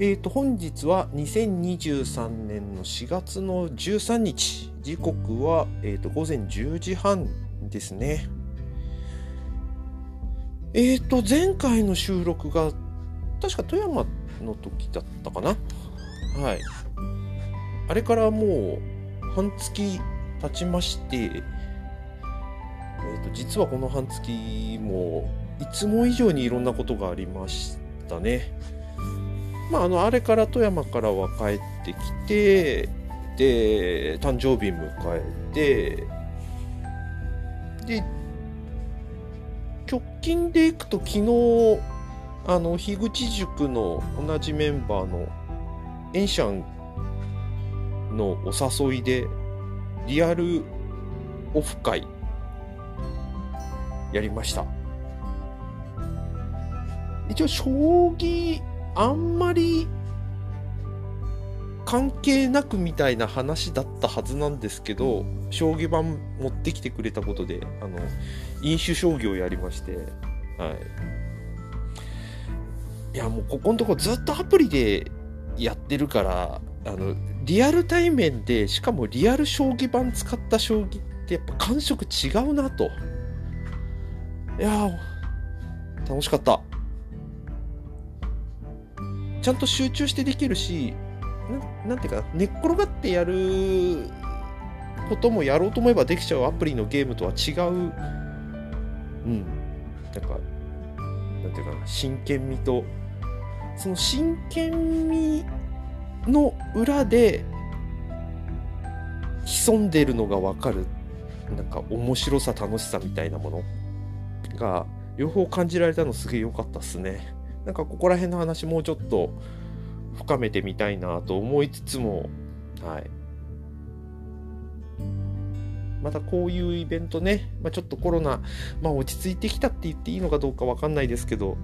えー、と本日は2023年の4月の13日。時刻は、えー、と午前10時半ですね。えっ、ー、と前回の収録が確か富山の時だったかな。はい。あれからもう半月経ちまして、ー、と実はこの半月もいつも以上にいろんなことがありましたね。まあ、あのあれから富山からは帰ってきてで誕生日迎えてで直近でいくと昨日あの樋口塾の同じメンバーのエンシャンのお誘いでリアルオフ会やりました。一応将棋あんまり関係なくみたいな話だったはずなんですけど将棋盤持ってきてくれたことであの飲酒将棋をやりましてはい。いやもうここのとこずっとアプリでやってるからあのリアル対面でしかもリアル将棋盤使った将棋ってやっぱ感触違うなと。いや楽しかった。ちゃんと集中してできるしななんていうか寝っ転がってやることもやろうと思えばできちゃうアプリのゲームとは違う。うん。なんかなんていうかな真剣味とその真剣味の裏で潜んでるのが分かる。なんか面白さ楽しさみたいなもの。が両方感じられたのすげえ良かったっすね。なんかここら辺の話もうちょっと深めてみたいなと思いつつも、はい。またこういうイベントね、まあ、ちょっとコロナ、まあ、落ち着いてきたって言っていいのかどうかわかんないですけど、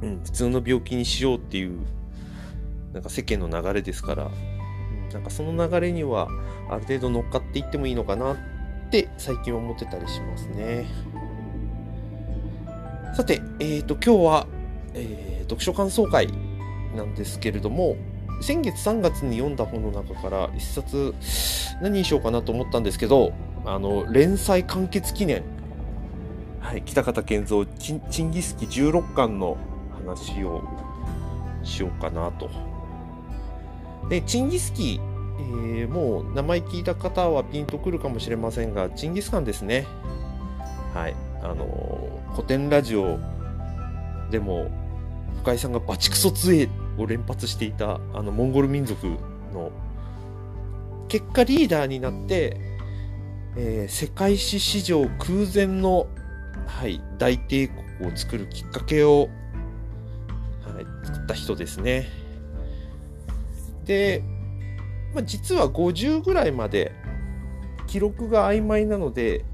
うん、普通の病気にしようっていう、なんか世間の流れですから、なんかその流れにはある程度乗っかっていってもいいのかなって最近思ってたりしますね。さて、えっ、ー、と、今日はえー、読書感想会なんですけれども、先月3月に読んだ本の中から一冊何にしようかなと思ったんですけど、あの、連載完結記念。はい、北方健三チチンギスキ16巻の話をしようかなと。で、チンギスキえー、もう名前聞いた方はピンとくるかもしれませんが、チンギスカンですね。はい。あの、古典ラジオでも深井さんがバチクソ強えを連発していたあのモンゴル民族の結果リーダーになって、えー、世界史史上空前の、はい、大帝国を作るきっかけを、はい、作った人ですね。で、まあ、実は50ぐらいまで記録が曖昧なので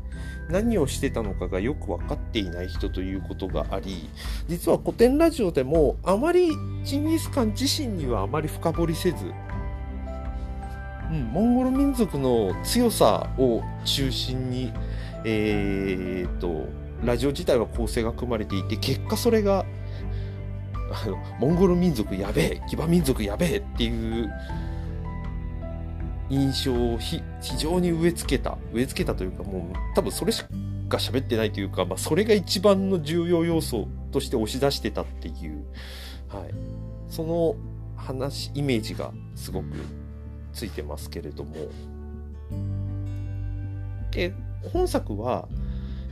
何をしてたのかがよく分かっていない人ということがあり実は古典ラジオでもあまりチンギス・カン自身にはあまり深掘りせず、うん、モンゴル民族の強さを中心に、えー、っとラジオ自体は構成が組まれていて結果それがあのモンゴル民族やべえ騎馬民族やべえっていう印象を非常に植え付けた。植え付けたというかもう多分それしか喋ってないというか、まあ、それが一番の重要要素として押し出してたっていう、はい、その話イメージがすごくついてますけれども。で本作は、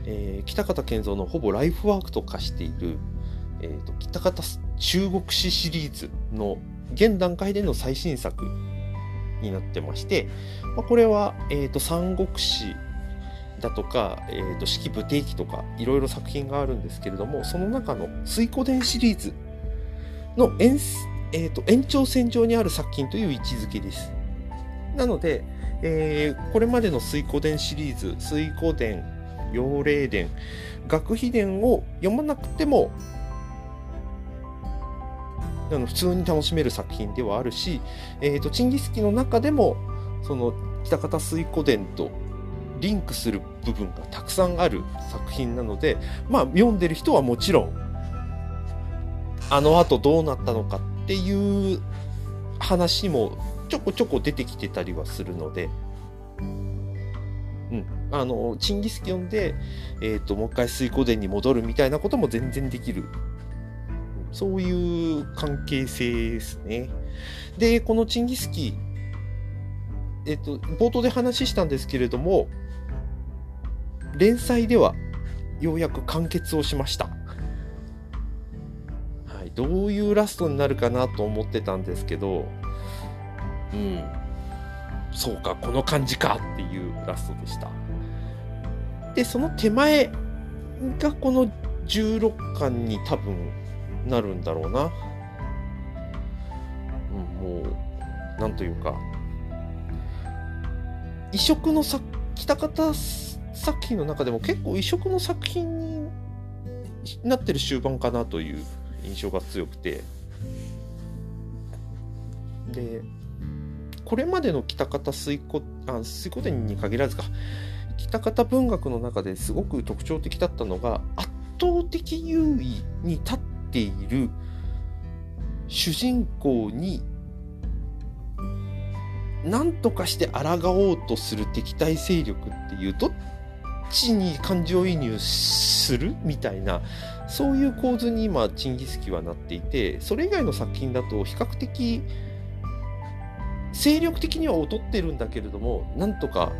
えー、北方健三のほぼライフワークと化している、えーと北方中国史シリーズの現段階での最新作になってまして、まあ、これは、えーと、三国志だとか、えーと、式部定期とかいろいろ作品があるんですけれどもその中の水湖伝シリーズの延,、えーと、延長線上にある作品という位置づけです。なので、えー、これまでの水湖伝シリーズ水湖伝妖霊伝学費伝を読まなくてもあの普通に楽しめる作品ではあるし、えーと、チンギスキの中でもその北方水湖伝とリンクする部分がたくさんある作品なので、まあ、読んでる人はもちろん、あの後どうなったのかっていう話もちょこちょこ出てきてたりはするので、うん、あの、チンギスキ読んで、えっ、ー、と、もう一回水湖殿に戻るみたいなことも全然できる。そういう関係性ですね。で、このチンギスキー、えっ、と、冒頭で話したんですけれども、連載ではようやく完結をしました。はい、どういうラストになるかなと思ってたんですけど、うん、そうか、この感じかっていうラストでした。で、その手前がこの16巻に多分なるんだろうな。うん、もう、なんというか、異色の作、北方作品の中でも結構異色の作品になってる終盤かなという印象が強くて。で、これまでの北方水古、あ、水古典に限らずか、北方文学の中ですごく特徴的だったのが、圧倒的優位に立っている。主人公に何とかして抗おうとする敵対勢力っていうどっちに感情移入するみたいなそういう構図に今チンギスキはなっていてそれ以外の作品だと比較的精力的には劣ってるんだけれどもなんとか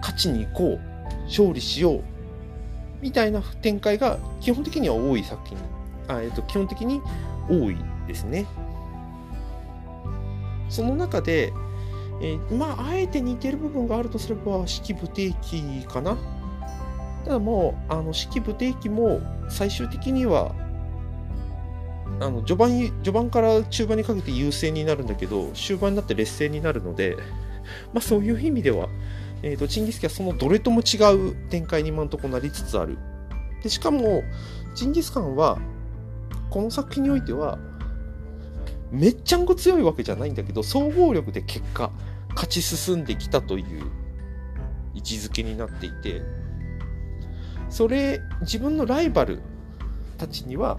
勝ちに行こう勝利しようみたいな展開が基本的には多い作品あ、えっと、基本的に多いですね。その中で、えー、まあ、あえて似てる部分があるとすれば、式不定期かな。ただもう、あの、式不定期も最終的には、あの序盤序盤から中盤にかけて優勢になるんだけど、終盤になって劣勢になるので、まあそういう意味では、えーと、チンギスキはそのどれとも違う展開に今のところなりつつある。でしかも、チンギスカンは、この作品においては、めっちゃんこ強いわけじゃないんだけど、総合力で結果、勝ち進んできたという位置づけになっていて、それ、自分のライバルたちには、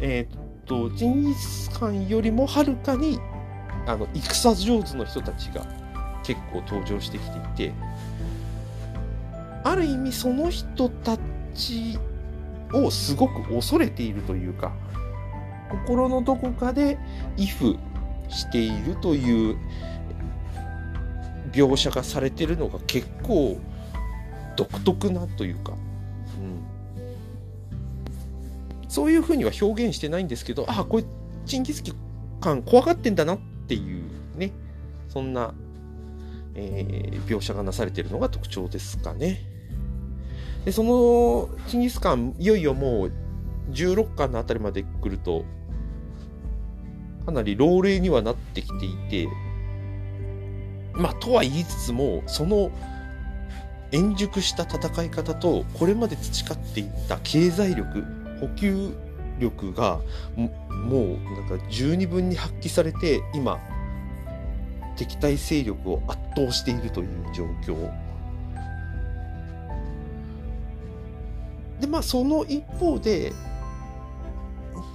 えっ、と、ジンギスカンよりもはるかに、あの、戦上手の人たちが結構登場してきていて、ある意味その人たちをすごく恐れているというか、心のどこかで畏怖しているという描写がされてるのが結構独特なというか、うん、そういうふうには表現してないんですけどあこれチンギスキ感怖がってんだなっていうねそんな、えー、描写がなされているのが特徴ですかね。でそのチンギスカンいよいよもう16巻のあたりまで来るとかなり老齢にはなってきていて、まあ、とは言いつつも、その円熟した戦い方と、これまで培っていった経済力、補給力が、もうなんか十二分に発揮されて、今、敵対勢力を圧倒しているという状況。で、まあ、その一方で、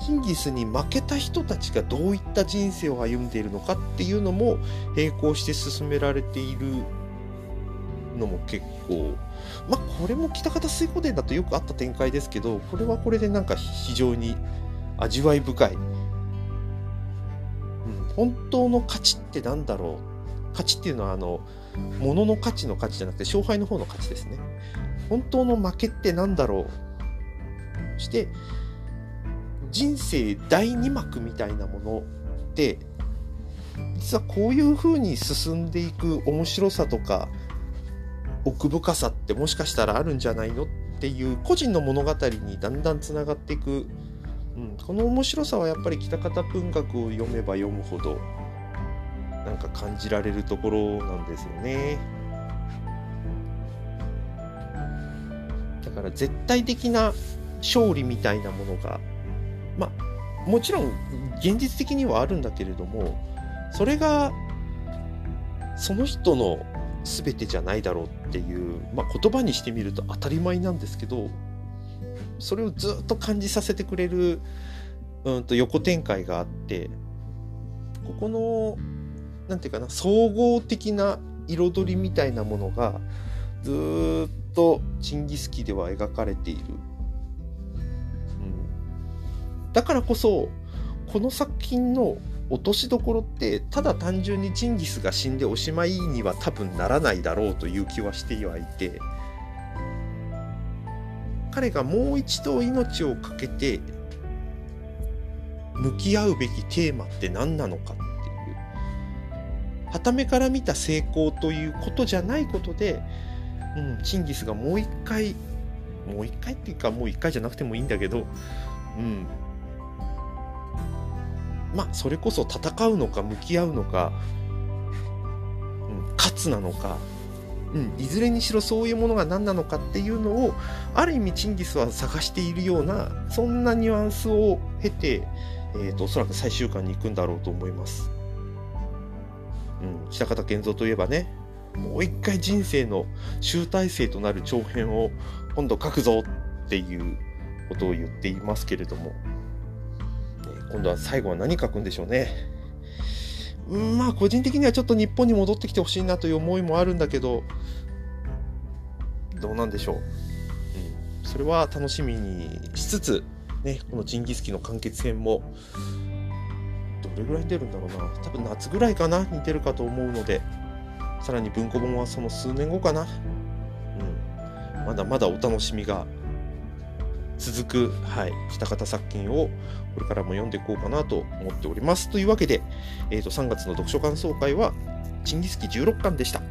ヒンギスに負けた人たちがどういった人生を歩んでいるのかっていうのも並行して進められているのも結構まあこれも北方水湖伝だとよくあった展開ですけどこれはこれでなんか非常に味わい深い、本当の価値って何だろう？価値っていうのはあの物の価値の価値じゃなくて勝敗の方の価値ですね。本当の負けって何だろう？そして人生第2幕みたいなものって実はこういう風に進んでいく面白さとか奥深さってもしかしたらあるんじゃないの？っていう個人の物語にだんだんつながっていく、うん、この面白さはやっぱり北方文学を読めば読むほどなんか感じられるところなんですよね。だから絶対的な勝利みたいなものがまあもちろん現実的にはあるんだけれどもそれがその人の全てじゃないだろうっていう、まあ、言葉にしてみると当たり前なんですけどそれをずっと感じさせてくれる、うん、と横展開があってここの何て言うかな総合的な彩りみたいなものがずっとチンギスキでは描かれている、うん、だからこそこの作品の落としどころってただ単純にチンギスが死んでおしまいには多分ならないだろうという気はしてはいて彼がもう一度命を懸けて向き合うべきテーマって何なのかっていう。はためから見た成功ということじゃないことで、うん、チンギスがもう一回もう一回っていうかもう一回じゃなくてもいいんだけど、うん、まあそれこそ戦うのか向き合うのか、うん、勝つなのか、うん、いずれにしろそういうものが何なのかっていうのをある意味チンギスは探しているようなそんなニュアンスを経て、えーと、おそらく最終巻に行くんだろうと思います。うん、北方健三といえばねもう一回人生の集大成となる長編を今度書くぞっていうことを言っていますけれども今度は最後は何書くんでしょうね。うん、まあ個人的にはちょっと日本に戻ってきてほしいなという思いもあるんだけど、どうなんでしょう。うん、それは楽しみにしつつ、ね、このジンギスキの完結編も、どれぐらい出るんだろうな。多分夏ぐらいかな、似てるかと思うので、さらに文庫本はその数年後かな。うん、まだまだお楽しみが続く、はい、北方作品をこれからも読んでいこうかなと思っております。というわけで、えー、と3月の読書感想会は、チンギスキ16巻でした。